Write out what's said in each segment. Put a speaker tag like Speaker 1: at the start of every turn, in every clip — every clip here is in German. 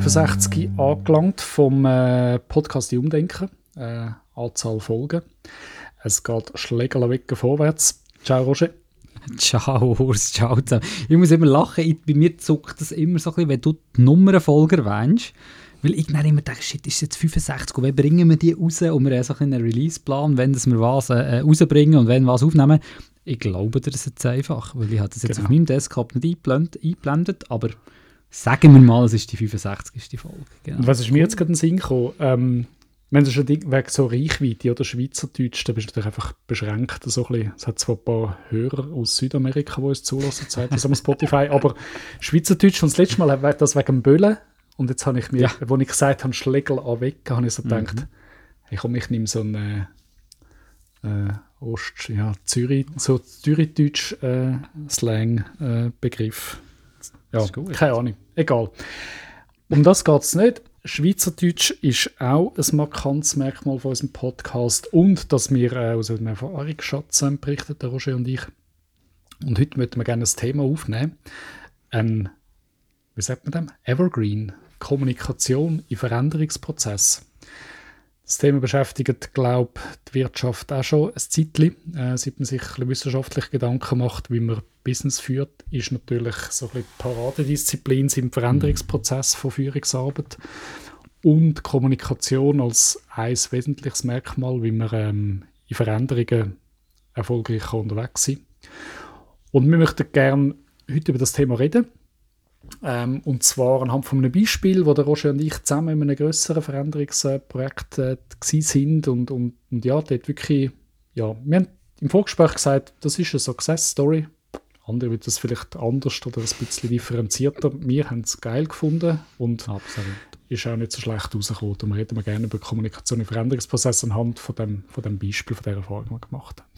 Speaker 1: 65 angelangt vom äh, Podcast Die Umdenken. Äh, Anzahl Folgen. Es geht Schlägerle weg vorwärts. Ciao, Roger.
Speaker 2: Ciao, Urs, ciao zusammen. Ich muss immer lachen, ich, bei mir zuckt das immer so ein bisschen, wenn du die Nummernfolge erwähnst. Weil ich dann immer denke, shit, ist jetzt 65 und wann bringen wir die raus? Und wir haben so einen Release-Plan, wenn wir was äh, rausbringen und wenn was aufnehmen. Ich glaube das jetzt einfach, weil ich habe das jetzt genau. auf meinem Desktop nicht eingeblendet, aber sagen wir mal, es ist die 65. Folge.
Speaker 1: Genau. Was ist mir jetzt gerade in den Sinn gekommen? Ähm, wenn du schon wegen so Reichweite oder Schweizerdeutsch, dann bist du natürlich einfach beschränkt. So ein bisschen. Es hat zwar ein paar Hörer aus Südamerika, die uns zulassen, Zeit am Spotify, aber Schweizerdeutsch und das letzte Mal das wegen dem Böllen. Und jetzt habe ich mir, ja. als ich gesagt habe, Schlegel an habe ich so mhm. gedacht, hey, komm, ich nehme so einen äh, Ost, ja, Zürich, so Zürichdeutsch äh. Äh, ja, keine Ahnung, egal. Um das geht es nicht. Schweizerdeutsch ist auch ein markantes Merkmal von unserem Podcast und dass wir äh, aus einem Erfahrungsschatz äh, berichten, der Roger und ich. Und heute möchten wir gerne ein Thema aufnehmen. Ein, wie sagt man dem? Evergreen. Kommunikation im Veränderungsprozess. Das Thema beschäftigt, glaube ich, die Wirtschaft auch schon ein Zeitchen. Äh, seit man sich wissenschaftlich Gedanken macht, wie man Business führt, ist natürlich so ein bisschen Paradedisziplin im Veränderungsprozess von Führungsarbeit und Kommunikation als ein wesentliches Merkmal, wie man ähm, in Veränderungen erfolgreich unterwegs sein kann. Und wir möchten gerne heute über das Thema reden. Ähm, und zwar anhand von einem Beispiel, wo der Roger und ich zusammen in einem größeren Veränderungsprojekt äh, sind und, und, und ja, dort wirklich, ja, wir haben im Vorgespräch gesagt, das ist eine Success Story. Andere würden das vielleicht anders oder ein bisschen differenzierter. Wir haben es geil gefunden und Absolut. ist auch nicht so schlecht rausgekommen. Wir reden gerne über Kommunikation im Veränderungsprozess anhand von dem, von dem Beispiel, von der Erfahrung, die wir gemacht haben.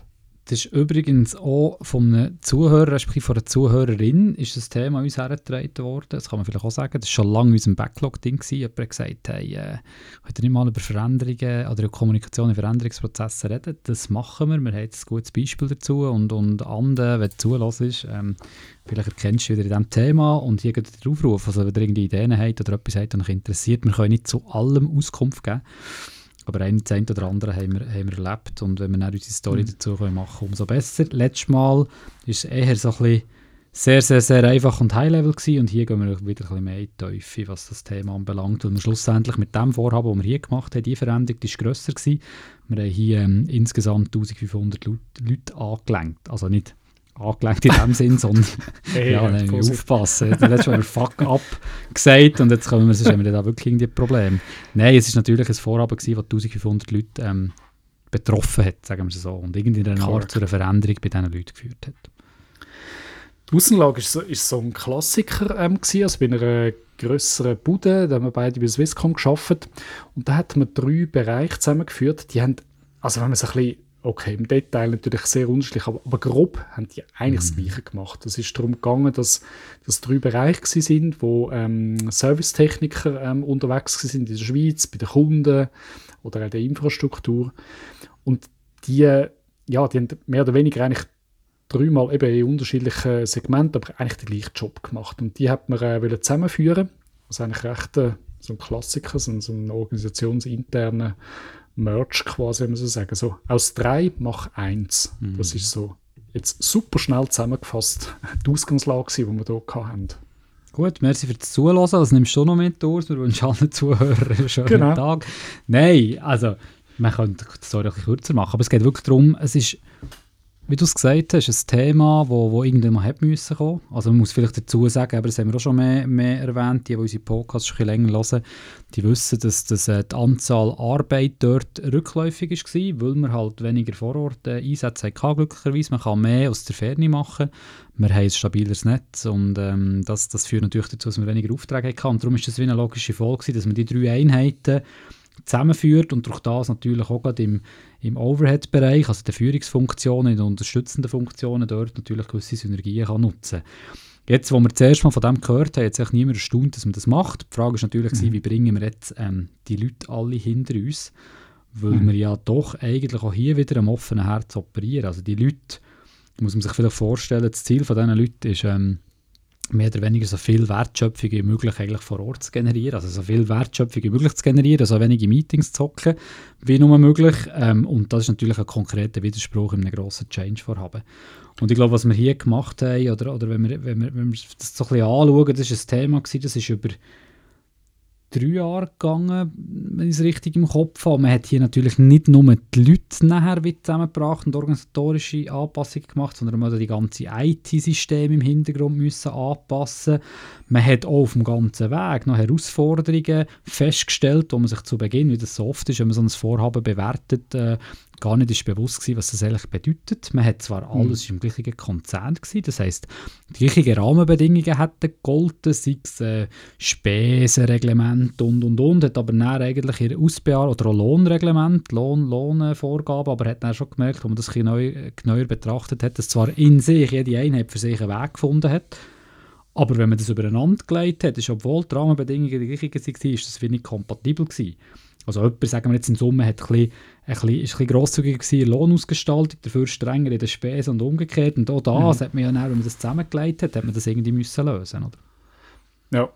Speaker 2: Das ist übrigens auch von einem Zuhörer, respektive von einer Zuhörerin, ist das Thema uns hergetragen worden. Das kann man vielleicht auch sagen. Das war schon lange in unserem Backlog-Ding. Jemand hat gesagt, hey, äh, heute nicht mal über Veränderungen oder Kommunikation in Veränderungsprozessen reden. Das machen wir. Wir haben jetzt ein gutes Beispiel dazu. Und, und andere, wenn du zulässt, ähm, vielleicht erkennst du wieder in diesem Thema und hier geht der Aufruf. Also wenn ihr irgendwie Ideen habt oder etwas habt, das euch interessiert, wir können nicht zu allem Auskunft geben. Aber ein, eine oder andere haben wir, haben wir erlebt und wenn wir dann unsere Story mhm. dazu können machen umso besser. Letztes Mal war es eher so ein bisschen sehr, sehr, sehr einfach und High-Level gewesen und hier gehen wir wieder ein bisschen mehr in die Teufel, was das Thema anbelangt. Und schlussendlich mit dem Vorhaben, das wir hier gemacht haben, die Veränderung die ist grösser gewesen. Wir haben hier ähm, insgesamt 1500 Leute, Leute angelenkt. Also nicht angelegt in dem Sinn, sondern hey, ja, ja aufpassen. Letztes Mal haben wir Fuck up gesagt und jetzt kommen wir, sonst haben wir da wirklich irgendwie Problem. Nein, es ist natürlich ein Vorhaben gewesen, das 1500 Leute ähm, betroffen hat, sagen wir es so, und irgendwie in einer Art zu einer Veränderung bei diesen Leuten geführt hat.
Speaker 1: Die Außenlage ist so, ist so ein Klassiker ähm, gewesen, also bei einer grösseren Bude, da haben wir beide bei Swisscom geschafft und da hat man drei Bereiche zusammengeführt, die haben, also wenn man es ein bisschen okay, im Detail natürlich sehr unterschiedlich, aber, aber grob haben die eigentlich mhm. das Gleiche gemacht. Es ist darum gegangen, dass das drei Bereiche sind, wo ähm, Servicetechniker ähm, unterwegs sind in der Schweiz, bei den Kunden oder in der Infrastruktur. Und die, ja, die haben mehr oder weniger eigentlich dreimal eben in unterschiedlichen Segmenten, aber eigentlich den gleichen Job gemacht. Und die hat man äh, zusammenführen. Das ist eigentlich recht äh, so ein Klassiker, so, so ein organisationsinterner Merch quasi, wenn man so sagen. So, aus drei mach eins. Mhm. Das ist so jetzt super schnell zusammengefasst die Ausgangslage, die wir hier hatten.
Speaker 2: Gut, merci für das Zuhören. Das nimmst du noch mit aus. Wir wünschen allen Zuhörern einen schönen genau. Tag. Nein, also, man könnte die Story ein bisschen kürzer machen, aber es geht wirklich darum, es ist wie du es gesagt hast, ein Thema, wo, wo irgendwann hat müssen kommen. Also man muss vielleicht dazu sagen, aber das haben wir auch schon mehr, mehr erwähnt, die, die unsere Podcasts schon ein länger hören, die wissen, dass, dass äh, die Anzahl Arbeit dort rückläufig war, weil man halt weniger vor Ort äh, Einsätze hatte, glücklicherweise. Man kann mehr aus der Ferne machen. Wir haben ein stabileres Netz und ähm, das, das führt natürlich dazu, dass wir weniger Aufträge hatten. Und darum ist das wie eine logische Folge, dass man die drei Einheiten zusammenführt und durch das natürlich auch gerade im, im Overhead-Bereich, also der Führungsfunktionen, in den unterstützenden Funktionen, dort natürlich gewisse Synergien kann nutzen Jetzt, wo wir zuerst mal von dem gehört haben, hat sich niemand erstaunt, dass man das macht. Die Frage ist natürlich, mhm. wie bringen wir jetzt ähm, die Leute alle hinter uns, weil mhm. wir ja doch eigentlich auch hier wieder am offenen Herz operieren. Also die Leute, muss man sich vielleicht vorstellen, das Ziel von diesen Leuten ist, ähm, mehr oder weniger so viel Wertschöpfung wie möglich eigentlich vor Ort zu generieren, also so viel Wertschöpfung wie möglich zu generieren, so wenige Meetings zu zocken wie nur möglich ähm, und das ist natürlich ein konkreter Widerspruch in einem grossen Change-Vorhaben. Und ich glaube, was wir hier gemacht haben, oder, oder wenn, wir, wenn, wir, wenn wir das so ein bisschen anschauen, das war ein Thema, gewesen, das ist über drei Jahre gegangen, wenn ich es richtig im Kopf habe. Man hat hier natürlich nicht nur die Leute nachher zusammengebracht und organisatorische Anpassungen gemacht, sondern man hat die ganze IT-Systeme im Hintergrund müssen anpassen. Man hat auch auf dem ganzen Weg noch Herausforderungen festgestellt, wo man sich zu Beginn, wie das so oft ist, wenn man so ein Vorhaben bewertet, äh, gar nicht ist bewusst gewesen, was das eigentlich bedeutet. Man hat zwar mhm. alles mhm. im gleichen Konzern gewesen, das heißt, die gleichen Rahmenbedingungen hätten gegolten, sei es äh, Spesenreglement und und und, hat aber dann eigentlich ihr Ausbear oder auch Lohnreglement, Lohn, Lohnvorgaben, aber hat dann schon gemerkt, als man das ein neu, genauer betrachtet hat, dass zwar in sich jede Einheit für sich einen Weg gefunden hat, aber wenn man das übereinander gelegt hat, ist, obwohl die Rahmenbedingungen die gleichen waren, ist das wenig kompatibel gewesen. Also jemand, sagen wir jetzt in Summe, hat ein bisschen, ein bisschen, ist ein bisschen grosszügiger in der Lohnausgestaltung, dafür strenger in den Spesen und umgekehrt. Und auch das mhm. hat man ja dann, wenn man das zusammengelegt hat, hat man das irgendwie müssen lösen oder?
Speaker 1: Ja,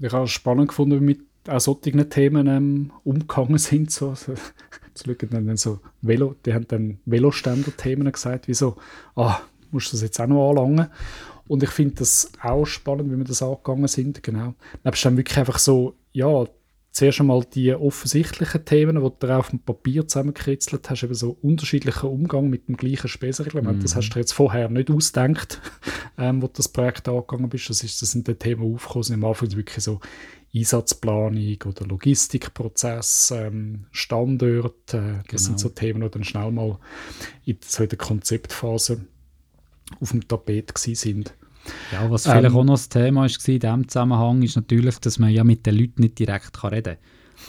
Speaker 1: ich habe es spannend gefunden, wie mit auch solchen Themen ähm, umgegangen sind. So. Also, jetzt schauen dann so Velo, die haben dann Veloständer-Themen gesagt, wie so, ah, musst du das jetzt auch noch anlangen? Und ich finde das auch spannend, wie wir das angegangen sind, genau. Nebst dann wirklich einfach so, ja, zuerst einmal die offensichtlichen Themen, die du auf dem Papier zusammengekritzelt hast, eben so unterschiedlicher Umgang mit dem gleichen Spesenreglement. Mm. Das hast du jetzt vorher nicht ausgedacht, ähm, wo du das Projekt angegangen bist. Das, ist, das sind die Themen aufgekommen, sind am Anfang wirklich so Einsatzplanung oder Logistikprozess, ähm, Standort. Äh, das genau. sind so Themen, die dann schnell mal in, so in der Konzeptphase auf dem Tapet sind.
Speaker 2: Ja, was vielleicht ähm, auch noch das Thema war in diesem Zusammenhang, ist natürlich, dass man ja mit den Leuten nicht direkt reden kann.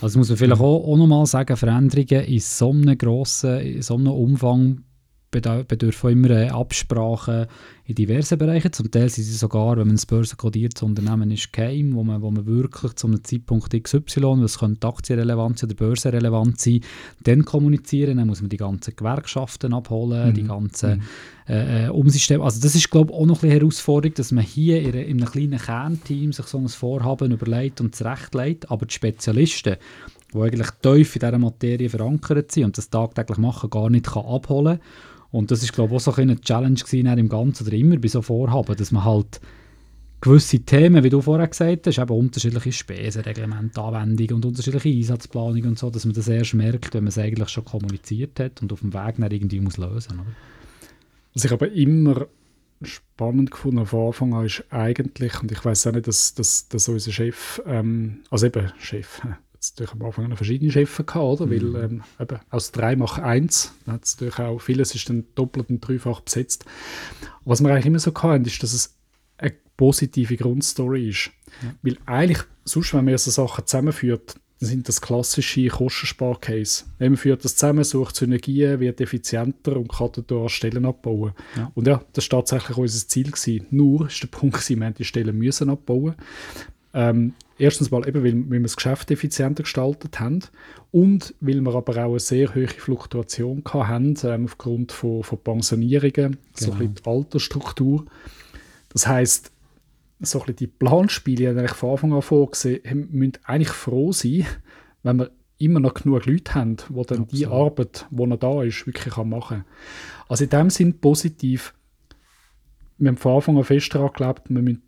Speaker 2: Also muss man vielleicht auch, auch nochmal sagen, Veränderungen in so einem grossen, in so einem Umfang bedürfen immer äh, Absprachen in diversen Bereichen. Zum Teil sind sie sogar, wenn man ein börsenkodiertes Unternehmen ist, geheim, wo man, wo man wirklich zu einem Zeitpunkt XY, das könnte aktienrelevant oder börsenrelevant sein, dann kommunizieren. Dann muss man die ganzen Gewerkschaften abholen, mhm. die ganzen mhm. äh, äh Umsysteme. Also das ist, glaube ich, auch noch eine Herausforderung, dass man hier in, in einem kleinen Kernteam sich so ein Vorhaben überlegt und zurechtlegt, aber die Spezialisten, die eigentlich tief in dieser Materie verankert sind und das tagtäglich machen, gar nicht kann abholen kann und das ist, glaube ich, auch so eine Challenge gewesen, im Ganzen oder immer bei so Vorhaben, dass man halt gewisse Themen, wie du vorher gesagt hast, eben unterschiedliche Spesenreglemente, Anwendungen und unterschiedliche Einsatzplanungen und so, dass man das erst merkt, wenn man es eigentlich schon kommuniziert hat und auf dem Weg dann irgendwie muss lösen muss.
Speaker 1: Was ich aber immer spannend gefunden von Anfang an ist eigentlich, und ich weiß auch nicht, dass, dass, dass unser Chef, ähm, also eben Chef, es natürlich am Anfang verschiedene Chefs gehabt, oder? Mhm. Weil ähm, eben, aus drei macht eins. Da natürlich auch, vieles ist dann doppelt und dreifach besetzt. Was wir eigentlich immer so hatten, ist, dass es eine positive Grundstory ist. Ja. Weil eigentlich, sonst, wenn man so Sachen zusammenführt, dann sind das klassische Kostensparcase. Man führt das zusammen, sucht Synergien, wird effizienter und kann dadurch Stellen abbauen. Ja. Und ja, das war tatsächlich unser Ziel. Gewesen. Nur ist der Punkt, gewesen, wir haben die Stellen müssen abbauen. Ähm, Erstens mal eben, weil, weil wir das Geschäft effizienter gestaltet haben und weil wir aber auch eine sehr hohe Fluktuation hatten ähm, aufgrund von, von Pensionierungen, genau. so ein bisschen die Altersstruktur. Das heisst, so ein bisschen die Planspiele, die eigentlich von Anfang an vorgesehen haben, müssen eigentlich froh sein, wenn wir immer noch genug Leute haben, die dann Absolut. die Arbeit, die noch da ist, wirklich machen können. Also in dem Sinn positiv, wir haben von Anfang an fest daran geglaubt, wir müssen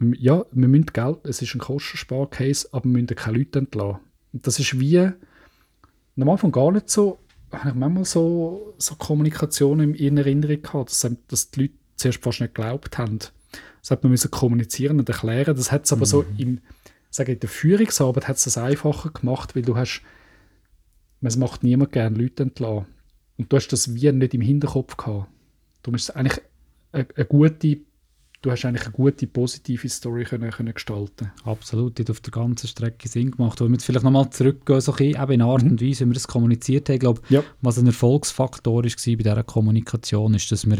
Speaker 1: ja, wir müssen Geld, es ist ein Kostensparcase, aber wir müssen keine Leute entlassen. Und das ist wie am Anfang gar nicht so, habe ich manchmal so, so Kommunikation in Erinnerung gehabt, dass, dass die Leute zuerst fast nicht geglaubt haben. Das hat man müssen kommunizieren und erklären. Das hat es aber mhm. so im, sage in der Führungsarbeit hat es das einfacher gemacht, weil du hast, es macht niemand gerne Leute entlassen. Und du hast das wie nicht im Hinterkopf gehabt. Du musst eigentlich eine, eine gute du hast eigentlich eine gute, positive Story können, können gestalten
Speaker 2: Absolut, die hat auf der ganzen Strecke Sinn gemacht. Wenn wir jetzt vielleicht nochmal zurückgehen, so ein eben in Art mhm. und Weise, wie wir das kommuniziert haben, ich glaube, ja. was ein Erfolgsfaktor war bei dieser Kommunikation, ist, dass wir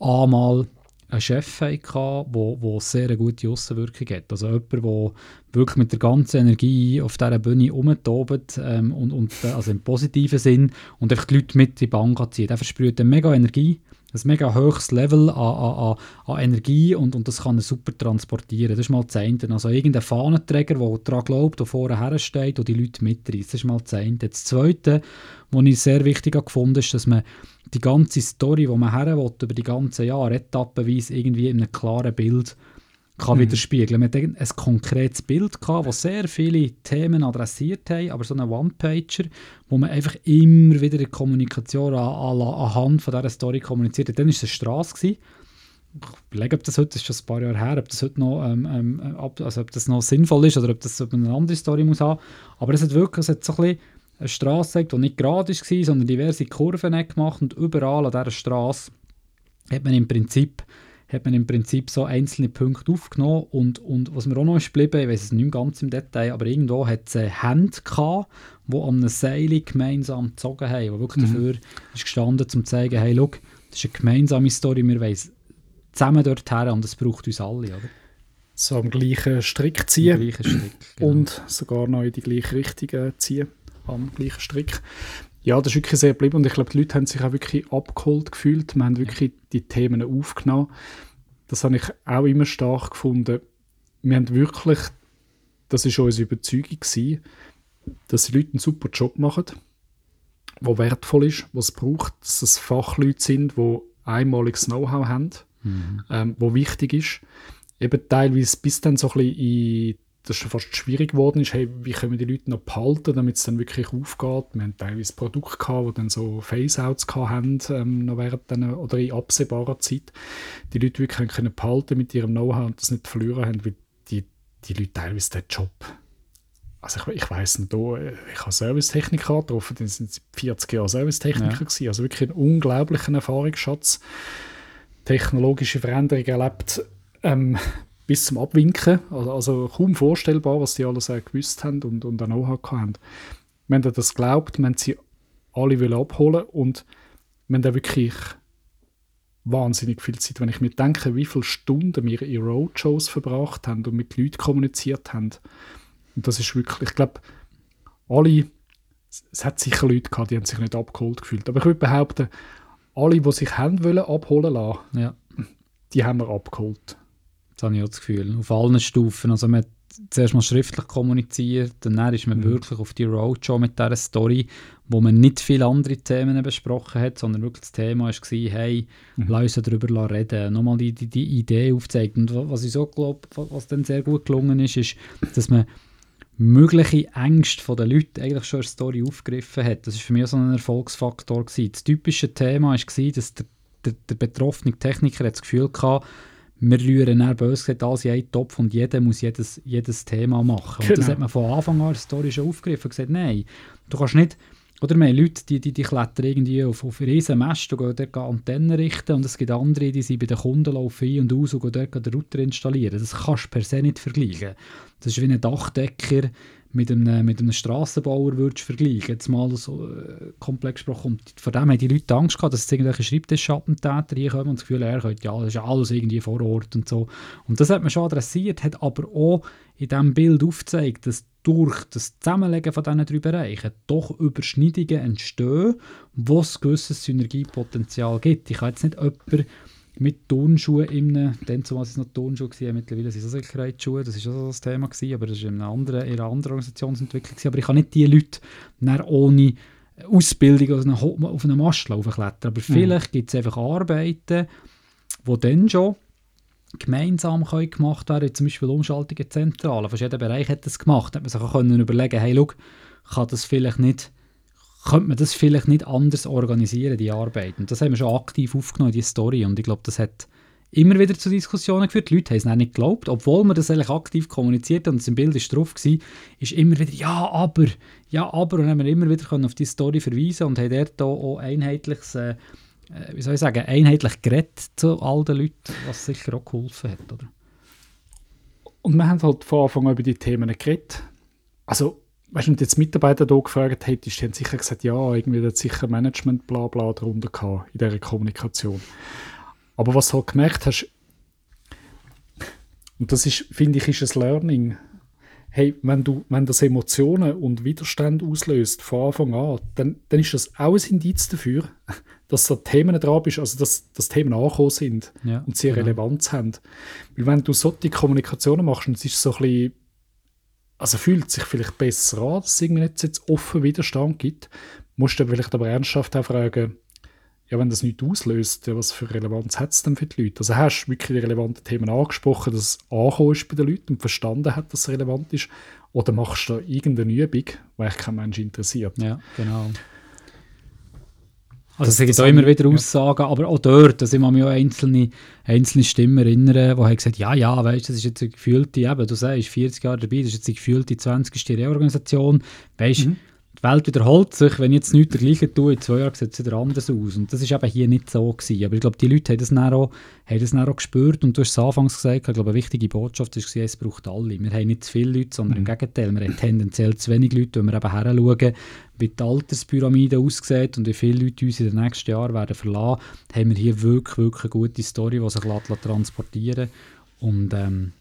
Speaker 2: einmal einen Chef hatten, der, der sehr eine gute Aussenwirkung hat. Also jemand, der wirklich mit der ganzen Energie auf dieser Bühne rumtobt ähm, und, und, also im positiven Sinn und einfach die Leute mit in die Bank zieht. Er versprüht eine mega Energie ein mega hohes Level an, an, an, Energie und, und das kann er super transportieren. Das ist mal das eine. Also irgendein Fahnenträger, der daran glaubt, der vorher hersteht und die Leute mitreißt. Das ist mal das eine. Das zweite, was ich sehr wichtig habe, ist, dass man die ganze Story, die man her über die ganzen Jahre etappenweise irgendwie in einem klaren Bild kann mhm. widerspiegeln. Man hat ein konkretes Bild gehabt, das sehr viele Themen adressiert haben, aber so ein One-Pager, wo man einfach immer wieder in Kommunikation an, an, anhand von dieser Story kommuniziert hat. Dann war es eine Straße. Gewesen. Ich überlege, ob das heute, das ist schon ein paar Jahre her, ob das heute noch, ähm, ähm, also ob das noch sinnvoll ist oder ob das eine andere Story muss haben. Aber es hat wirklich es hat so ein bisschen eine Straße die nicht gerade war, sondern diverse Kurven gemacht und überall an dieser Straße hat man im Prinzip hat man im Prinzip so einzelne Punkte aufgenommen und, und was mir auch noch ist geblieben, ich weiß es nicht ganz im Detail, aber irgendwo hat es Hände gehabt, die an einem Seil gemeinsam gezogen haben, die wirklich mhm. dafür ist gestanden, um zu zeigen, hey, schau, das ist eine gemeinsame Story, wir wollen zusammen dorthin und es braucht uns alle, oder?
Speaker 1: So am gleichen Strick ziehen gleichen Strick, genau. und sogar noch in die gleiche Richtung ziehen, am gleichen Strick. Ja, das ist wirklich sehr geblieben und ich glaube, die Leute haben sich auch wirklich abgeholt gefühlt. Wir haben wirklich die Themen aufgenommen. Das habe ich auch immer stark gefunden. Wir haben wirklich, das ist unsere Überzeugung gewesen, dass die Leute einen super Job machen, der wertvoll ist, was es braucht, dass es Fachleute sind, die einmaliges Know-how haben, mhm. ähm, wo wichtig ist. Eben teilweise bis dann so ein bisschen in das schon fast schwierig geworden ist, hey, wie können wir die Leute noch behalten, damit es dann wirklich aufgeht. Wir haben teilweise Produkte gehabt, die dann so Face-Outs haben, ähm, noch während dann, oder in absehbarer Zeit. Die Leute wirklich können behalten mit ihrem Know-how und das nicht verlieren haben, weil die, die Leute teilweise den Job also ich, ich weiß nicht, ich habe Servicetechniker getroffen, die sind 40 Jahre Servicetechniker ja. gewesen, also wirklich einen unglaublichen Erfahrungsschatz, technologische Veränderungen erlebt, ähm, bis zum Abwinken. Also, also kaum vorstellbar, was die alles äh, gewusst haben und, und auch Know-how haben. Wir haben das geglaubt, wir haben sie alle abholen und wir haben da wirklich wahnsinnig viel Zeit. Wenn ich mir denke, wie viele Stunden wir in Roadshows verbracht haben und mit Leuten kommuniziert haben. Und das ist wirklich, ich glaube, alle, es hat sicher Leute gehabt, die haben sich nicht abgeholt gefühlt. Aber ich würde behaupten, alle, die sich haben wollen abholen lassen, ja. die haben wir abgeholt.
Speaker 2: Das habe ich auch das Gefühl. Auf allen Stufen. Also man hat zuerst mal schriftlich kommuniziert, dann ist man mhm. wirklich auf die Roadshow mit dieser Story, wo man nicht viele andere Themen besprochen hat, sondern wirklich das Thema war, hey, mhm. lass uns darüber reden, nochmal die, die, die Idee aufzeigt. Und was ich so glaube, was dann sehr gut gelungen ist, ist, dass man mögliche Ängste der Leute eigentlich schon in der Story aufgegriffen hat. Das war für mich so ein Erfolgsfaktor. Gewesen. Das typische Thema war, dass der, der, der betroffene Techniker das Gefühl hatte, wir rühren dann böse gesagt alles in einen Topf und jeder muss jedes, jedes Thema machen. Genau. Und das genau. hat man von Anfang an Story schon aufgegriffen und gesagt, nein, du kannst nicht, oder mehr Leute, die, die, die klettern irgendwie auf, auf riesen Mäste und gehen dort Antennen richten und es gibt andere, die sind bei den Kunden laufen ein und aus und gehen dort den Router installieren. Das kannst du per se nicht vergleichen. Das ist wie ein Dachdecker, mit einem, mit einem Strassenbauer würdest vergleichen, jetzt mal so äh, komplex gesprochen. Und von dem haben die Leute Angst gehabt, dass es irgendwelche Schreibtischschattentäter hier kommen und das Gefühl, er könnte, ja, das ist alles irgendwie vor Ort und so. Und das hat man schon adressiert, hat aber auch in diesem Bild aufgezeigt, dass durch das Zusammenlegen von diesen drei Bereichen doch Überschneidungen entstehen, wo es gewisses Synergiepotenzial gibt. Ich kann jetzt nicht jemanden mit Turnschuhen in einem, dann zumal es noch Turnschuhe waren, mittlerweile sind es auch Sicherheitsschuhe, das war auch so das Thema, gewesen, aber das war in einer anderen, in einer anderen Organisationsentwicklung. Gewesen. Aber ich kann nicht diese Leute ohne Ausbildung auf einem Mast klettern. Aber mhm. vielleicht mhm. gibt es einfach Arbeiten, die dann schon gemeinsam können gemacht werden, zum Beispiel Umschaltungen zentral. Fast jeder Bereich hat das gemacht. Da hat man sich auch können überlegen, hey, schau, kann das vielleicht nicht könnte man das vielleicht nicht anders organisieren, die Arbeit. Und das haben wir schon aktiv aufgenommen, die Story. Und ich glaube, das hat immer wieder zu Diskussionen geführt. Die Leute haben es nicht geglaubt, obwohl man das eigentlich aktiv kommuniziert und es im Bild ist drauf war, ist immer wieder «Ja, aber», «Ja, aber» und dann haben wir immer wieder auf die Story verweisen und haben dort auch einheitliches, äh, äh, wie soll ich sagen, einheitlich geredet zu all den Leuten, was sicher auch geholfen hat, oder?
Speaker 1: Und wir haben halt von Anfang an über die Themen geredet. Also weißt du, wenn du jetzt Mitarbeiter hier gefragt hättest, die haben sicher gesagt, ja, irgendwie hat sicher Management bla bla darunter gehabt in dieser Kommunikation. Aber was du halt gemerkt hast, und das ist, finde ich, ist ein Learning, hey, wenn, du, wenn das Emotionen und Widerstand auslöst von Anfang an, dann, dann ist das auch ein Indiz dafür, dass da Themen dran bist, also dass, dass Themen angekommen sind
Speaker 2: Ja,
Speaker 1: und sie
Speaker 2: genau.
Speaker 1: Relevanz haben. Weil wenn du solche Kommunikationen machst und es ist so ein bisschen, also fühlt sich vielleicht besser an, dass es irgendwie nicht jetzt offen Widerstand gibt, musst du vielleicht aber ernsthaft auch fragen, ja, wenn das nichts auslöst, ja, was für Relevanz hat es denn für die Leute? Also hast du wirklich die relevanten Themen angesprochen, dass es angekommen ist bei den Leuten und verstanden hat, dass es relevant ist? Oder machst du da irgendeine Übung, die eigentlich kein Mensch interessiert?
Speaker 2: Ja, genau. Also es gibt auch immer wieder
Speaker 1: ja.
Speaker 2: Aussagen, aber auch dort, dass ich mich an einzelne, einzelne Stimmen erinnere, die haben gesagt, ja, ja, weißt du, das ist jetzt eine gefühlte, eben, du sagst, 40 Jahre dabei, das ist jetzt die gefühlte 20. Reorganisation, weißt
Speaker 1: Mhm.
Speaker 2: Die Welt wiederholt sich, wenn ich jetzt nichts dergleichen tue, in zwei Jahren sieht es wieder anders aus. Und das ist eben hier nicht so gewesen. Aber ich glaube, die Leute haben das dann auch, haben das dann auch gespürt und du hast es anfangs gesagt, ich glaube, eine wichtige Botschaft war, es braucht alle. Wir haben nicht zu viele Leute, sondern im Gegenteil, wir haben tendenziell zu wenig Leute, wenn wir eben heranschauen, wie die Alterspyramide aussieht und wie viele Leute uns in den nächsten Jahren werden verlassen, haben wir hier wirklich, wirklich eine gute Story, die sich lässt, lässt transportieren Und ähm,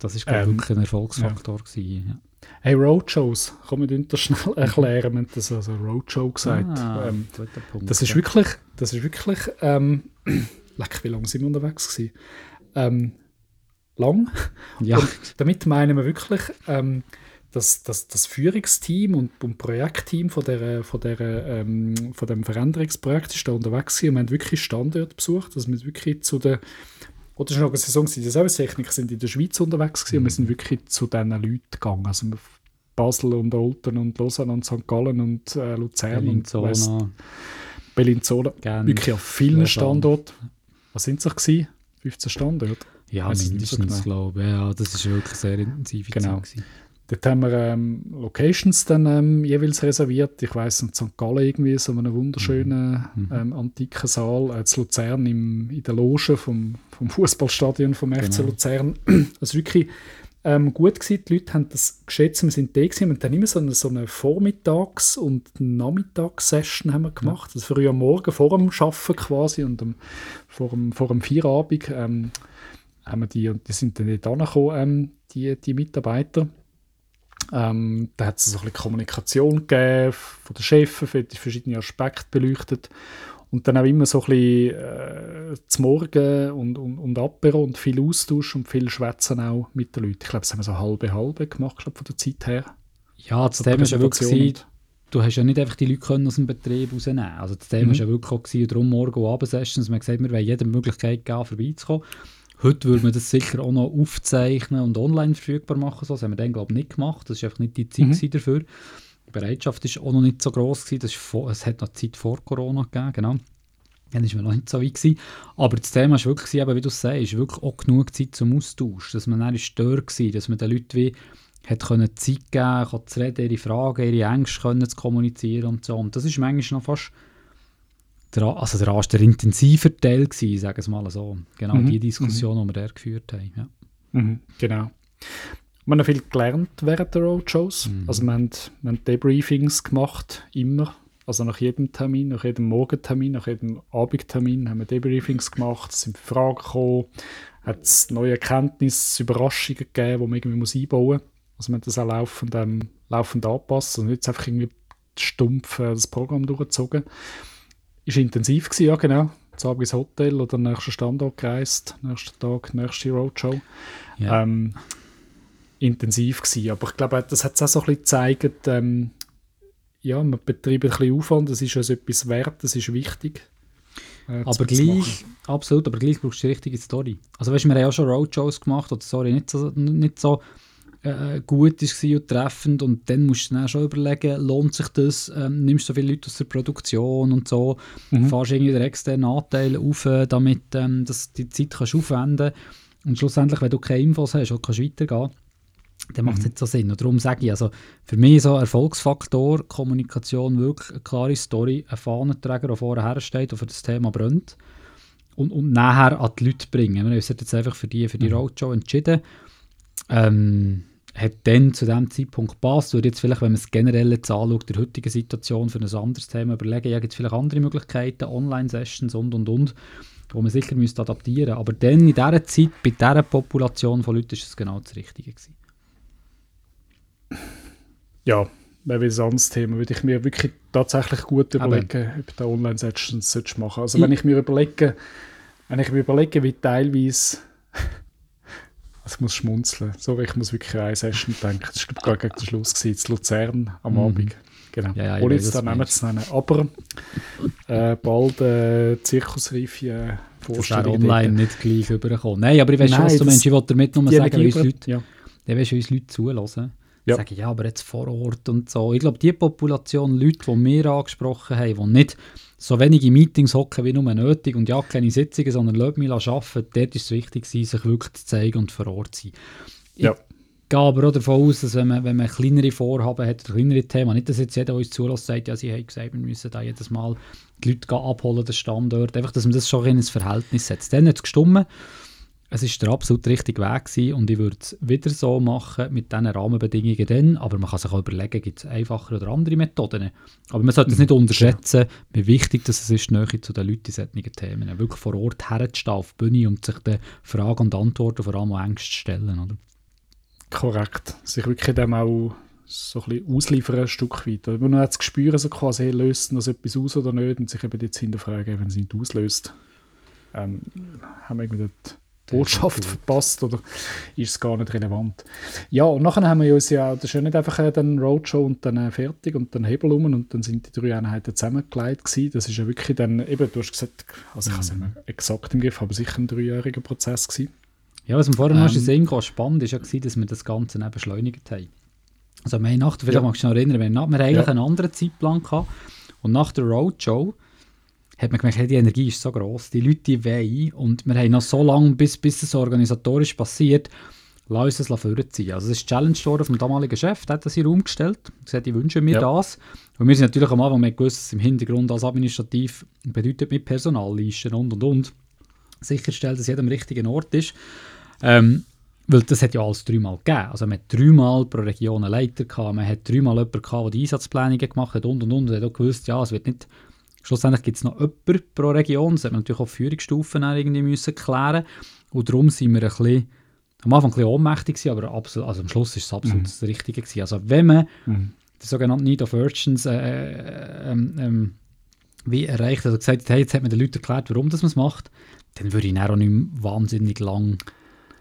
Speaker 2: das ist, glaube ich,
Speaker 1: Ähm,
Speaker 2: wirklich ein Erfolgsfaktor gewesen. Ja.
Speaker 1: Hey, Roadshows, kann man das schnell erklären? Wir haben das also Roadshow gesagt.
Speaker 2: Ah,
Speaker 1: Ähm,
Speaker 2: Punkt,
Speaker 1: Das ist
Speaker 2: ja.
Speaker 1: wirklich, das ist wirklich, ähm, leck, wie lange sind wir unterwegs gewesen? Ähm, lang.
Speaker 2: Ja,
Speaker 1: Und damit meinen wir wirklich, ähm, dass, dass das Führungsteam und, und Projektteam von, der, von, der, ähm, von dem Veränderungsprojekt ist da unterwegs gewesen und wir haben wirklich Standorte besucht, dass wir wirklich zu der oder schon eine Saison sind die Servicetechniker sind in der Schweiz unterwegs gewesen und wir sind wirklich zu diesen Leuten gegangen. Also Basel und Olten und Lausanne und St. Gallen und äh, Luzern und West,
Speaker 2: Bellinzona,
Speaker 1: Bellinzona.
Speaker 2: Genf,
Speaker 1: Wirklich auf vielen. Standorten. Was sind es gewesen? 15 Standorte.
Speaker 2: Ja,
Speaker 1: nicht so
Speaker 2: mindestens,
Speaker 1: genau.
Speaker 2: glaube ich. Ja, das ist wirklich sehr intensiv.
Speaker 1: Genau.
Speaker 2: gewesen.
Speaker 1: Dort haben wir ähm, Locations dann ähm, jeweils reserviert. Ich weiss, in St. Gallen irgendwie so einen wunderschönen
Speaker 2: Mhm.
Speaker 1: ähm, antiken Saal. Äh, zu Luzern im, in der Loge vom, vom Fußballstadion vom FC
Speaker 2: Genau.
Speaker 1: Luzern. War wirklich ähm, gut gewesen. Die Leute haben das geschätzt. Wir sind da gewesen. und dann immer so eine, so eine Vormittags- und Nachmittagssession haben wir gemacht. Also früh am Morgen vor dem Arbeiten quasi und am, vor, dem, vor dem Feierabend ähm, haben wir die, und die sind dann nicht angekommen, ähm, die, die Mitarbeiter. Ähm, da hat es so ein bisschen Kommunikation gegeben von den Chefs, die verschiedenen Aspekte beleuchtet. Und dann auch immer so ein bisschen äh, zum Morgen und, und, und Apero und viel Austausch und viel Schwätzen auch mit den Leuten. Ich glaube, das haben wir so halbe halbe gemacht, glaub, von der Zeit her.
Speaker 2: Ja, das Thema ist ja wirklich, du hast ja nicht einfach die Leute können aus dem Betrieb rausnehmen Also das Thema
Speaker 1: Mhm.
Speaker 2: ist ja wirklich auch gewesen, darum morgen und Abendsessions, wir haben gesagt, wir wollen jede Möglichkeit geben, vorbeizukommen. Heute würde man das sicher auch noch aufzeichnen und online verfügbar machen. So. Das haben wir dann, glaube ich, nicht gemacht. Das war einfach nicht die Zeit
Speaker 1: Mhm.
Speaker 2: dafür. Die Bereitschaft war auch noch nicht so groß. Gewesen. Das vor, es hat noch Zeit vor Corona gegeben, genau. Dann war man noch nicht so weit. Gewesen. Aber das Thema war wirklich, eben, wie du sagst, wirklich auch genug Zeit zum Austausch. Dass man dann stör war, dass man den Leuten wie hat können Zeit geben können, zu reden, ihre Fragen, ihre Ängste können zu kommunizieren und so. Und das ist manchmal noch fast der, also der, der intensiver Teil gewesen, sagen wir es mal so. Genau
Speaker 1: Mhm,
Speaker 2: die Diskussion, die wir da geführt haben. Ja.
Speaker 1: Mhm, genau. Wir haben viel gelernt während der Roadshows.
Speaker 2: Mhm.
Speaker 1: Also wir haben, wir haben Debriefings gemacht, immer. Also nach jedem Termin, nach jedem Morgentermin, nach jedem Abendtermin haben wir Debriefings gemacht, es sind Fragen gekommen, hat es neue Erkenntnisse, Überraschungen gegeben, die man irgendwie muss einbauen muss. Also wir haben das auch laufend, ähm, laufend angepasst und nicht einfach irgendwie stumpf äh, das Programm durchgezogen. Ist intensiv gewesen, ja genau. Abend ins Hotel oder nächsten Standort gereist, nächsten Tag, nächste Roadshow
Speaker 2: Ja.
Speaker 1: ähm, intensiv gewesen. Aber ich glaube, das hat es auch so ein bisschen gezeigt, ähm, ja, man betreibt ein bisschen Aufwand, das ist uns etwas wert, das ist wichtig. äh,
Speaker 2: Aber gleich, absolut, aber gleich brauchst du die richtige Story. Also weißt du, wir haben ja auch schon Roadshows gemacht, wo die Story nicht so, nicht so äh, gut war und treffend und dann musst du dann schon überlegen, lohnt sich das, ähm, nimmst du so viele Leute aus der Produktion und so,
Speaker 1: Mhm.
Speaker 2: fährst irgendwie den externen Anteil auf, äh, damit ähm, dass die Zeit kannst aufwenden und schlussendlich, wenn du keine Infos hast und kannst weitergehen, dann macht es
Speaker 1: Mhm.
Speaker 2: nicht so Sinn. Und darum sage ich, also für mich so ein Erfolgsfaktor, Kommunikation, wirklich eine klare Story, ein Fahnenträger, der vorher steht und für das Thema brennt und, und nachher an die Leute bringen. Wir haben uns jetzt einfach für die, für die
Speaker 1: Mhm.
Speaker 2: Roadshow entschieden. Ähm, hat dann zu dem Zeitpunkt gepasst. Würde jetzt vielleicht, wenn man es generell jetzt anschaut, der heutigen Situation für ein anderes Thema überlegen, ja, gibt es vielleicht andere Möglichkeiten, Online-Sessions und, und, und, wo man sicher müsste adaptieren Aber dann, in dieser Zeit, bei dieser Population von Leuten, ist es genau das Richtige gewesen.
Speaker 1: ja, wäre ein anderes Thema, würde ich mir wirklich tatsächlich gut überlegen, Aber. ob da Online-Sessions machen Also ich wenn ich mir überlege, wenn ich mir überlege, wie teilweise also ich muss schmunzeln. Sorry, ich muss wirklich eine Session denken. Das war gerade gegen den Schluss, gewesen, in Luzern am mhm. Abend. Genau. Ja, ja, Ohne jetzt den Namen zu nennen. Aber äh, bald äh, zirkusreife äh,
Speaker 2: Vorstellung. Das online dort. nicht gleich überkommen. Nein, aber ich weiß schon, was du meinst. Ich wollte damit nur sagen, wie uns Leute, ja. ja, weißt, uns Leute zulassen. Ja. Sagen, ja, aber jetzt vor Ort und so. Ich glaube, die Population Leute, die wir angesprochen haben, die nicht so wenige Meetings hocken wie nur nötig und ja, keine Sitzungen, sondern lassen mich arbeiten, dort ist es wichtig, sich wirklich zu zeigen und vor Ort zu sein. Ich ja. gehe aber auch davon aus, dass wenn man, wenn man kleinere Vorhaben hat, kleinere Themen, nicht, dass jetzt jeder uns zulässt, sagt, ja, sie haben gesagt, wir müssen da jedes Mal die Leute abholen, den Standort, einfach, dass man das schon in ein Verhältnis setzt. Dann hat es gestummen es ist der absolut richtige Weg gewesen und ich würde es wieder so machen mit diesen Rahmenbedingungen dann, aber man kann sich auch überlegen, gibt es einfache oder andere Methoden. Aber man sollte es nicht unterschätzen, wie wichtig dass es ist, näher zu den Leuten in solchen Themen, wirklich vor Ort herzustehen auf die Bühne und sich dann Fragen und Antworten vor allem auch Ängste zu stellen. Oder?
Speaker 1: Korrekt. Sich wirklich dem auch so ein bisschen ausliefern ein Stück weit. Wenn man das Gespür so quasi, hey, löst das etwas aus oder nicht und sich eben jetzt hinterfragen, wenn es nicht auslöst, ähm, haben wir irgendwie dort Botschaft verpasst oder ist es gar nicht relevant. Ja, und nachher haben wir uns ja, das ist ja nicht einfach äh, dann Roadshow und dann äh, fertig und dann Hebel um und dann sind die drei Einheiten zusammengelegt gewesen. Das ist ja wirklich dann, eben, du hast gesagt, also ich habe es nicht exakt im Griff, aber sicher ein dreijähriger Prozess gewesen.
Speaker 2: Ja, was wir vorhin ähm, noch gesehen haben, spannend ist ja gewesen, dass wir das Ganze eben beschleunigt haben. Also wir haben nach, vielleicht ja. magst du dich noch erinnern, wir haben eigentlich ja. einen anderen Zeitplan gehabt und nach der Roadshow hat man gemerkt, hey, die Energie ist so groß, die Leute die wollen und wir haben noch so lange, bis, bis es organisatorisch passiert, lass uns es vorziehen. Also es ist Challenge worden vom damaligen Chef, der hat das in den Raum gestellt, gesagt, ich wünsche mir ja. das. Und wir sind natürlich am Anfang, wir gewusst, im Hintergrund als administrativ bedeutet mit Personallisten und und und sicherstellen, dass jeder am richtigen Ort ist. Ähm, weil das hat ja alles dreimal gegeben. Also man hat dreimal pro Region einen Leiter gehabt, man hat dreimal jemanden gehabt, der die Einsatzplanungen gemacht hat und und und. Und hat auch gewusst, ja, es wird nicht Schlussendlich gibt es noch jemanden pro Region. Das hat man natürlich auch Führungsstufen irgendwie müssen klären Und darum sind wir ein bisschen, am Anfang ein bisschen ohnmächtig gewesen, aber absolut, also am Schluss ist es absolut mhm. das Richtige gewesen. Also wenn man mhm. die sogenannten Need of Urgents äh, äh, ähm, wie erreicht, also gesagt hat, hey, jetzt hat man den Leuten erklärt, warum das man es macht, dann würde ich auch nicht wahnsinnig lang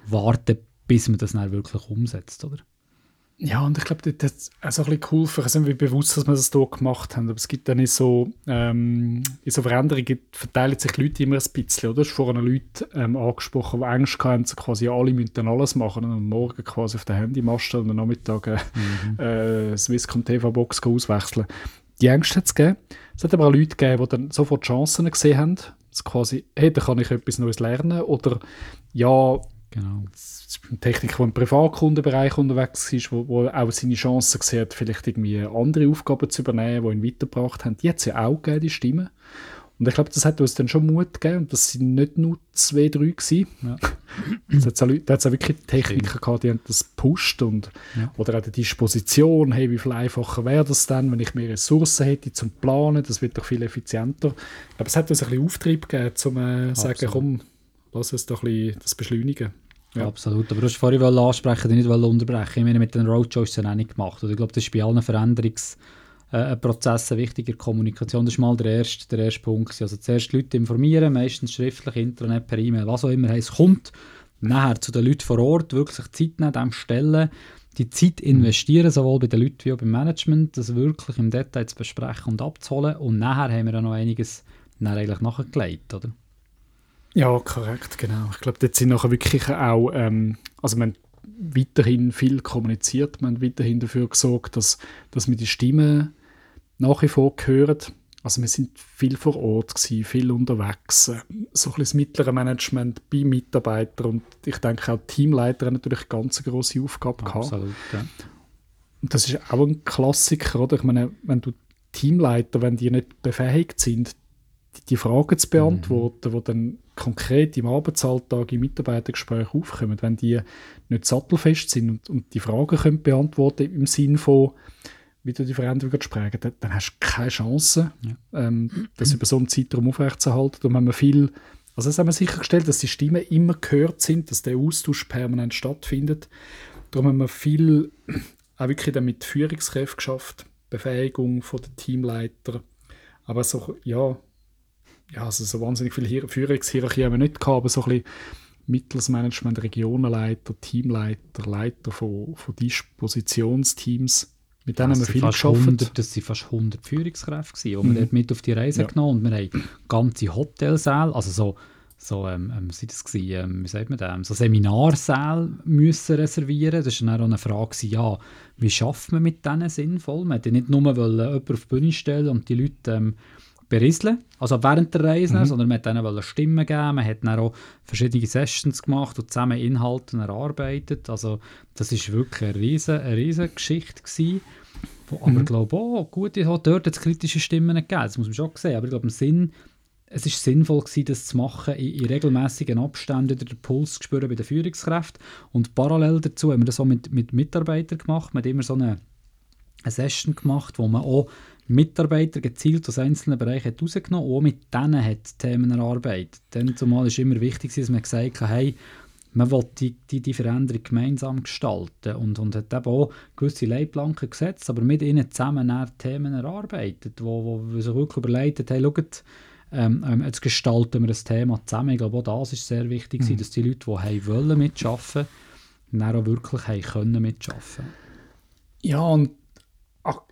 Speaker 2: warten, bis man das dann wirklich umsetzt, oder?
Speaker 1: Ja, und ich glaube, das hat auch ein bisschen geholfen. Ich bin bewusst, dass wir das hier gemacht haben. Aber es gibt dann in so, ähm, in so Veränderungen, verteilen sich die Leute immer ein bisschen. Oder? Du hast vorhin Leute ähm, angesprochen, die Angst haben, so quasi alle müssen alles machen und am Morgen quasi auf der Handymaste und am Nachmittag äh, mhm. äh, Swisscom TV-Box auswechseln. Die Angst hat es gegeben. Es hat aber auch Leute gegeben, die dann sofort Chancen gesehen haben. dass quasi, hey, da kann ich etwas Neues lernen. Oder ja, Genau. Das ist ein Techniker, der im Privatkundenbereich unterwegs ist, wo, wo auch seine Chancen sieht, vielleicht irgendwie andere Aufgaben zu übernehmen, die ihn weitergebracht haben. Die hat es ja auch gegeben, die Stimmen. Und ich glaube, das hat uns dann schon Mut gegeben. Und das sind nicht nur zwei, drei gewesen. Ja. da hat es auch, wirklich Techniker gehabt, die haben das gepusht. Und, ja. Oder auch die Disposition, hey, wie viel einfacher wäre das dann, wenn ich mehr Ressourcen hätte zum Planen, das wird doch viel effizienter. Glaube, es hat uns ein bisschen Auftrieb gegeben, um zu äh, sagen, komm, lass uns doch ein bisschen das beschleunigen.
Speaker 2: Ja. Absolut, aber du hast vorhin ansprechen, nicht unterbrechen. Ich meine, mit den Roadshows ist auch nicht gemacht. Und ich glaube, das ist bei allen Veränderungsprozessen äh, wichtiger Kommunikation. Das ist mal der erste, der erste Punkt. Also zuerst Leute informieren, meistens schriftlich, Internet, per E-Mail, was auch immer es kommt. Nachher zu den Leuten vor Ort wirklich Zeit nehmen, dem stellen, die Zeit investieren, sowohl bei den Leuten wie auch beim Management, das wirklich im Detail zu besprechen und abzuholen. Und nachher haben wir ja noch einiges eigentlich nachgelegt, oder?
Speaker 1: Ja, korrekt, genau. Ich glaube, dort sind nachher wirklich auch, ähm, also haben weiterhin viel kommuniziert, wir haben weiterhin dafür gesorgt, dass, dass wir die Stimmen nach wie vor hören. Also wir sind viel vor Ort gewesen, viel unterwegs, so ein bisschen das mittlere Management bei Mitarbeitern und ich denke auch Teamleiter haben natürlich eine ganz große Aufgabe Absolut, gehabt. Ja. Und das ist auch ein Klassiker, oder? Ich meine, wenn du Teamleiter, wenn die nicht befähigt sind, die, die Fragen zu beantworten, mhm. die dann konkret im Arbeitsalltag, im Mitarbeitergespräch aufkommen, wenn die nicht sattelfest sind und, und die Fragen können beantworten im Sinn von, wie du die Veränderung sprechen, dann, dann hast du keine Chance, ja. ähm, das über so einen Zeitraum aufrechtzuerhalten. Und haben wir viel, also das haben wir sichergestellt, dass die Stimmen immer gehört sind, dass der Austausch permanent stattfindet. Darum haben wir viel auch wirklich dann mit Führungskräften geschafft, Befähigung von der Teamleiter, aber so, ja, ja, also so wahnsinnig viel Führungshierarchie haben wir nicht gehabt, aber so ein bisschen Mittelsmanagement, Regionenleiter, Teamleiter, Leiter von, von Dispositionsteams, mit denen haben wir viel geschafft.
Speaker 2: 100, das waren fast 100 Führungskräfte, die mhm. wir dort mit auf die Reise ja. genommen und wir haben ganze Hotelsäle, also so so, ähm, ähm, das gewesen, ähm, wie sagt man das, so Seminarsäle müssen reservieren. Das war dann auch eine Frage, ja, wie schafft man mit denen sinnvoll? Man wollte nicht nur jemanden auf die Bühne stellen und die Leute ähm, berieseln, also während der Reise, mhm. sondern man wollte ihnen Stimmen geben, man hat dann auch verschiedene Sessions gemacht und zusammen Inhalte erarbeitet. Also das war wirklich eine riesige, eine riesige Geschichte gewesen. Wo, aber mhm. ich glaube, oh, gut, ich habe dort jetzt kritische Stimmen gegeben, das muss man schon sehen, aber ich glaube, im Sinn es ist sinnvoll gewesen, das zu machen, in, in regelmäßigen Abständen den Puls zu spüren bei den Führungskräften. Und parallel dazu haben wir das auch mit, mit Mitarbeitern gemacht. Man hat immer so eine, eine Session gemacht, wo man auch Mitarbeiter gezielt aus einzelnen Bereichen hat rausgenommen und auch mit denen hat Themen erarbeitet. Dann zumal ist immer wichtig, dass man gesagt hat, hey, man will die, die, die Veränderung gemeinsam gestalten und, und hat eben auch gewisse Leitplanken gesetzt, aber mit ihnen zusammen Themen erarbeitet, wo, wo sich wirklich überlegt hat, hey, schaut, ähm, ähm, jetzt gestalten wir das Thema zusammen. Ich glaube, auch das ist sehr wichtig, mhm. dass die Leute, die haben wollen mitarbeiten, dann auch wirklich haben können mitarbeiten.
Speaker 1: Ja, und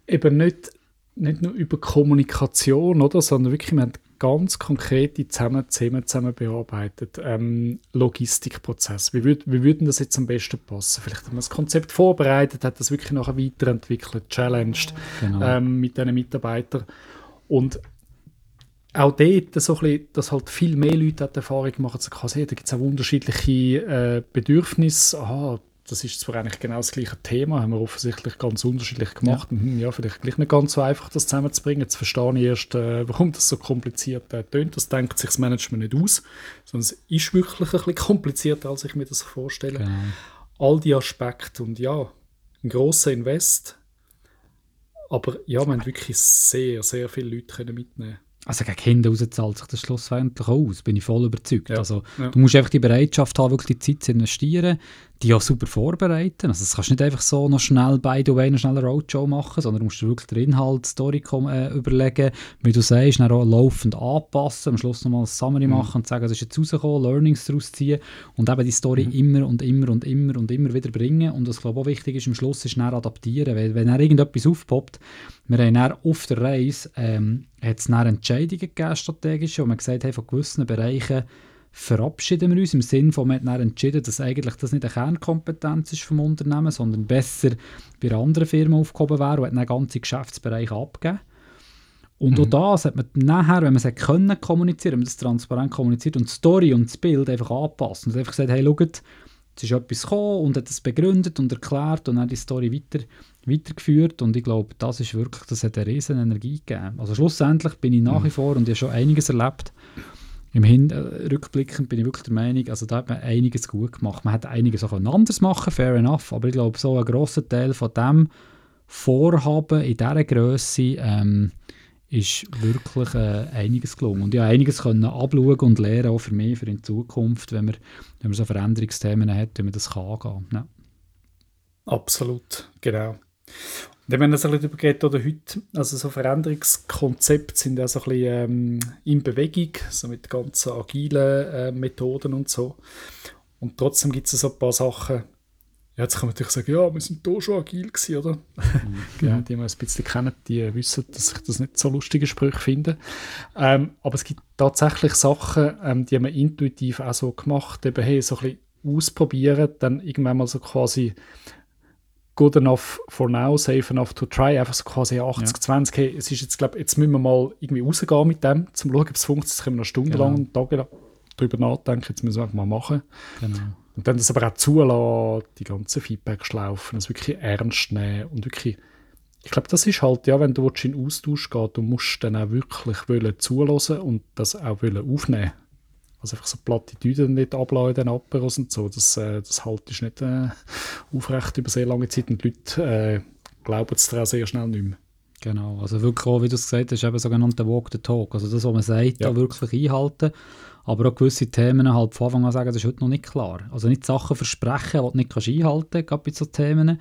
Speaker 1: eben nicht, nicht nur über Kommunikation, oder, sondern wirklich, wir haben ganz konkrete zusammen, Themen zusammen bearbeitet. Ähm, Logistikprozess. Wie, würd, wie würden das jetzt am besten passen? Vielleicht haben wir das Konzept vorbereitet, hat das wirklich nachher weiterentwickelt, challenged genau. ähm, mit diesen Mitarbeitern. Und auch dort so ein bisschen, dass halt viel mehr Leute die Erfahrung machen, so da gibt es auch unterschiedliche äh, Bedürfnisse. Aha, das ist zwar eigentlich genau das gleiche Thema, haben wir offensichtlich ganz unterschiedlich gemacht. Ja, hm, ja vielleicht gleich nicht ganz so einfach, das zusammenzubringen. Jetzt verstehe ich erst, äh, warum das so kompliziert äh, tönt. Das denkt sich das Management nicht aus, sondern es ist wirklich ein bisschen komplizierter, als ich mir das vorstelle. Genau. All die Aspekte und ja, ein grosser Invest, aber ja, man wirklich sehr, sehr viele Leute können mitnehmen
Speaker 2: also gegen Kinder raus zahlt sich das schlussendlich aus, bin ich voll überzeugt. Ja, also ja. du musst einfach die Bereitschaft haben, wirklich die Zeit zu investieren, die auch super vorbereiten. Also das kannst du nicht einfach so noch schnell by the way, noch schnell eine Roadshow machen, sondern du musst dir wirklich den Inhalt, die Story äh, überlegen, wie du sagst, dann auch laufend anpassen, am Schluss nochmal ein Summary mhm. machen und sagen, es ist jetzt rausgekommen, Learnings daraus ziehen und eben die Story mhm. immer und immer und immer und immer wieder bringen und was glaube ich auch wichtig ist, am Schluss ist dann adaptieren, weil wenn dann irgendetwas aufpoppt, wir haben dann auf der Reise ähm, hat es dann Entscheidungen gegeben, strategische, wo man gesagt hat, von gewissen Bereichen verabschieden wir uns im Sinne von, man hat entschieden, dass eigentlich das nicht eine Kernkompetenz ist vom Unternehmen, sondern besser bei anderen Firmen aufgehoben wäre und hat dann ganze Geschäftsbereiche abgegeben. Und mhm. auch das hat man nachher, wenn man es können kommunizieren, wenn man das transparent kommuniziert und die Story und das Bild einfach anpasst und einfach gesagt, hey, schaut, es ist etwas gekommen und hat es begründet und erklärt und dann die Story weiter, weitergeführt und ich glaube, das ist wirklich, das hat eine riesen Energie gegeben. Also schlussendlich bin ich nach wie mhm. vor und ich habe schon einiges erlebt, im Hin äh, rückblickend bin ich wirklich der Meinung, also da hat man einiges gut gemacht. Man hat einiges auch anders machen, fair enough, aber ich glaube, so ein grosser Teil von dem Vorhaben in dieser Größe ähm, ist wirklich äh, einiges gelungen. Und habe einiges können abschauen und lernen, auch für mich, für in Zukunft, wenn man, wenn man so Veränderungsthemen hat, wie man das kann angehen. Ja.
Speaker 1: Absolut, genau. Wenn es ein bisschen geht, oder heute, also so Veränderungskonzepte sind ja so ein bisschen ähm, in Bewegung, so mit ganzen agilen äh, Methoden und so. Und trotzdem gibt es so ein paar Sachen, jetzt kann man natürlich sagen, ja, wir sind da schon agil gewesen, oder? Mhm. ja, die wir ein bisschen kennen, die wissen, dass ich das nicht so lustige Sprüche finde. Ähm, aber es gibt tatsächlich Sachen, ähm, die wir intuitiv auch so gemacht, eben, hey, so ein bisschen ausprobieren, dann irgendwann mal so quasi good enough for now, safe enough to try, einfach so quasi 80-20, ja. hey, es ist jetzt, glaube jetzt müssen wir mal irgendwie rausgehen mit dem, zum schauen, ob es funktioniert, können wir noch stundenlang genau. Tage darüber nachdenken, jetzt müssen wir einfach mal machen. Genau. Und dann das aber auch zulassen, die ganzen Feedbacks laufen, das wirklich ernst nehmen und wirklich, ich glaube, das ist halt, ja, wenn du in Austausch gehst, du musst dann auch wirklich wollen zulassen und das auch wollen aufnehmen also einfach so Plattitüden nicht abladen, den Aperos und so, das, äh, das halte ich nicht äh, aufrecht über sehr lange Zeit und die Leute äh, glauben es dir auch sehr schnell nicht mehr.
Speaker 2: Genau, also wirklich auch, wie du es gesagt hast, eben sogenannte Walk the Talk, also das, was man sagt, ja. da wirklich einhalten, aber auch gewisse Themen halt von Anfang an sagen, das ist heute noch nicht klar. Also nicht Sachen versprechen, die du nicht kannst einhalten kannst, gerade bei so Themen,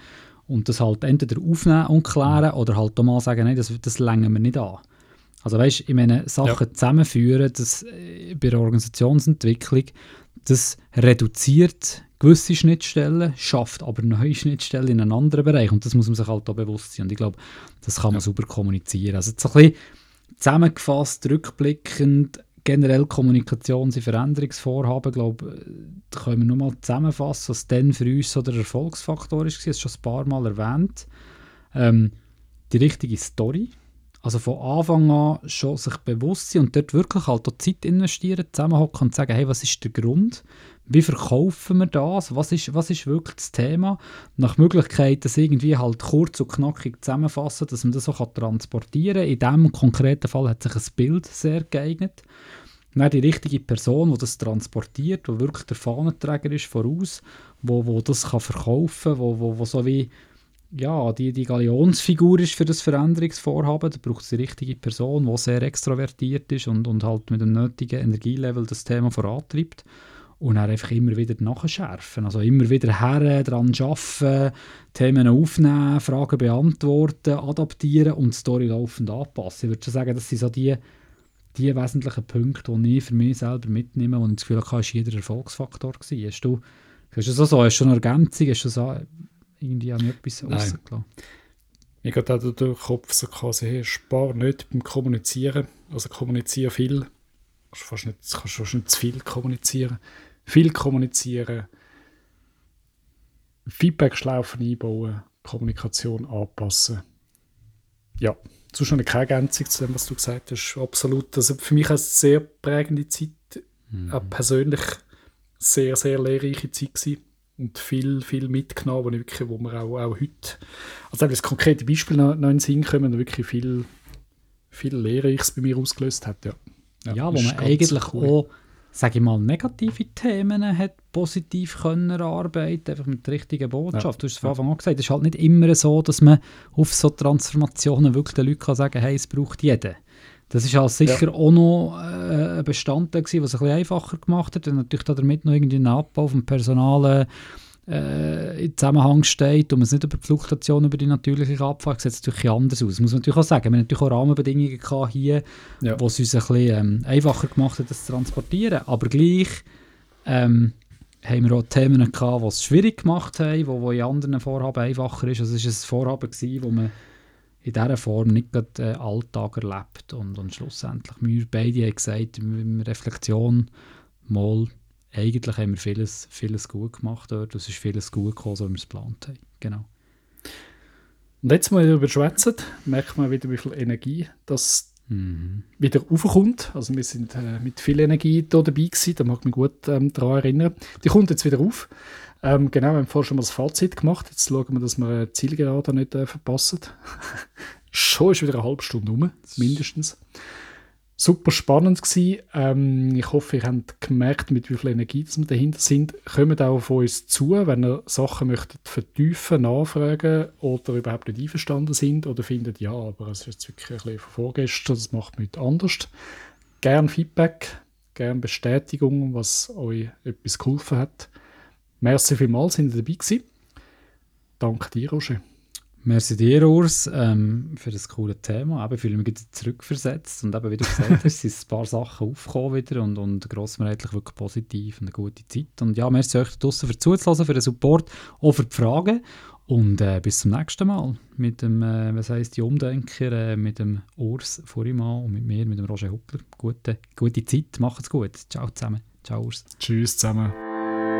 Speaker 2: und das halt entweder aufnehmen und klären oder halt auch mal sagen, nein, das, das längen wir nicht an. Also weißt, ich meine, Sachen ja. zusammenführen, das äh, bei der Organisationsentwicklung, das reduziert gewisse Schnittstellen, schafft aber neue Schnittstellen in einem anderen Bereich und das muss man sich halt auch bewusst sein und ich glaube, das kann man ja. super kommunizieren. Also so ein bisschen zusammengefasst, rückblickend, generell Kommunikations- und Veränderungsvorhaben, glaube da können wir nur mal zusammenfassen, was dann für uns so der Erfolgsfaktor ist, das ist schon ein paar Mal erwähnt. Ähm, die richtige Story, also von Anfang an schon sich bewusst sein und dort wirklich halt auch Zeit investieren, zusammenhocken und sagen, hey, was ist der Grund? Wie verkaufen wir das? Was ist, was ist wirklich das Thema? Nach Möglichkeit, das irgendwie halt kurz und knackig zusammenfassen, dass man das auch transportieren kann. In diesem konkreten Fall hat sich ein Bild sehr geeignet. Dann die richtige Person, die das transportiert, die wirklich der Fahnenträger ist voraus, wo, wo das kann verkaufen kann, wo, wo, wo so wie ja, die, die Galionsfigur ist für das Veränderungsvorhaben. Da braucht es die richtige Person, die sehr extrovertiert ist und, und halt mit dem nötigen Energielevel das Thema vorantreibt. Und dann einfach immer wieder nachschärfen. Also immer wieder her, daran arbeiten, Themen aufnehmen, Fragen beantworten, adaptieren und die Story laufend anpassen. Ich würde schon sagen, das sind so die, die wesentlichen Punkte, die ich für mich selber mitnehme, wo ich das Gefühl habe, ist jeder Erfolgsfaktor gewesen. Hast du, hast du so, hast du eine Ergänzung, hast du so irgendwie auch nicht etwas rausgelassen.
Speaker 1: Mir geht auch durch den Kopf so quasi, hey, spar nicht beim Kommunizieren. Also kommuniziere viel. Du kannst fast nicht, kannst fast nicht zu viel kommunizieren. Viel kommunizieren. Feedback-Schlaufen einbauen. Kommunikation anpassen. Ja, sonst noch keine Ergänzung zu dem, was du gesagt hast. Absolut. Also für mich eine sehr prägende Zeit. Mhm. Auch persönlich sehr, sehr lehrreiche Zeit gewesen und viel, viel mitgenommen, wo, ich wirklich, wo wir auch, auch heute, also das konkrete Beispiel noch, noch in den Sinn kommen, wirklich viel, viel Lehrreiches bei mir ausgelöst hat. Ja,
Speaker 2: ja, ja wo man eigentlich cool. auch, sage ich mal, negative Themen hat positiv können erarbeiten, einfach mit der richtigen Botschaft. Ja. Du hast es von Anfang an gesagt, es ist halt nicht immer so, dass man auf so Transformationen wirklich den Leuten kann sagen kann, hey, es braucht jeden. Das ist halt sicher ja. auch noch äh, ein Bestandteil gewesen, was es ein bisschen einfacher gemacht hat, und natürlich damit noch irgendwie ein Abbau vom Personal äh, in Zusammenhang steht und man es nicht über die Fluktuation, über die natürliche Abfahrt sieht es natürlich anders aus. Das muss man natürlich auch sagen. Wir haben natürlich auch Rahmenbedingungen gehabt hier, ja. wo es uns ein bisschen ähm, einfacher gemacht hat, das zu transportieren. Aber gleich ähm, haben wir auch Themen gehabt, die es schwierig gemacht haben, wo, wo in anderen Vorhaben einfacher ist. Also es war ein Vorhaben, gewesen, wo man in dieser Form nicht gerade äh, Alltag erlebt. Und, und schlussendlich, wir beide haben gesagt, in Reflexion, mal, eigentlich haben wir vieles, vieles gut gemacht dort. Es ist vieles gut gekommen, so wie wir es geplant haben. Genau.
Speaker 1: Und jetzt mal darüber schwätzen, merkt man wieder, wie viel Energie das mhm. wieder aufkommt. Also wir sind äh, mit viel Energie hier dabei gewesen, da mag ich mich gut ähm, daran erinnern. Die kommt jetzt wieder auf. Ähm, genau, wir haben vorhin schon mal das Fazit gemacht. Jetzt schauen wir, dass wir die Zielgerade nicht äh, verpassen. schon ist wieder eine halbe Stunde rum, mindestens. Super spannend gewesen. Ähm, ich hoffe, ihr habt gemerkt, mit wie viel Energie wir dahinter sind. Kommt auch auf uns zu, wenn ihr Sachen möchtet vertiefen, nachfragen oder überhaupt nicht einverstanden sind oder findet, ja, aber es ist wirklich ein bisschen von vorgestern, das macht mich anders. Gern Feedback, gern Bestätigung, was euch etwas geholfen hat. Merci vielmals, sind ihr dabei gewesen. Danke dir, Roger.
Speaker 2: Merci dir, Urs, ähm, für das coole Thema. Eben fühle mich wieder zurückversetzt und eben, wie du gesagt hast, sind ein paar Sachen aufgekommen wieder und, und grossmehrheitlich wirklich positiv und eine gute Zeit. Und ja, merci euch draußen für zuzulassen, für den Support, auch für die Fragen und äh, bis zum nächsten Mal mit dem, äh, was heisst, die Umdenker, äh, mit dem Urs Furimann und mit mir, mit dem Roger Huckler. Gute, gute Zeit, macht's gut. Ciao zusammen. Ciao, Urs.
Speaker 1: Tschüss zusammen.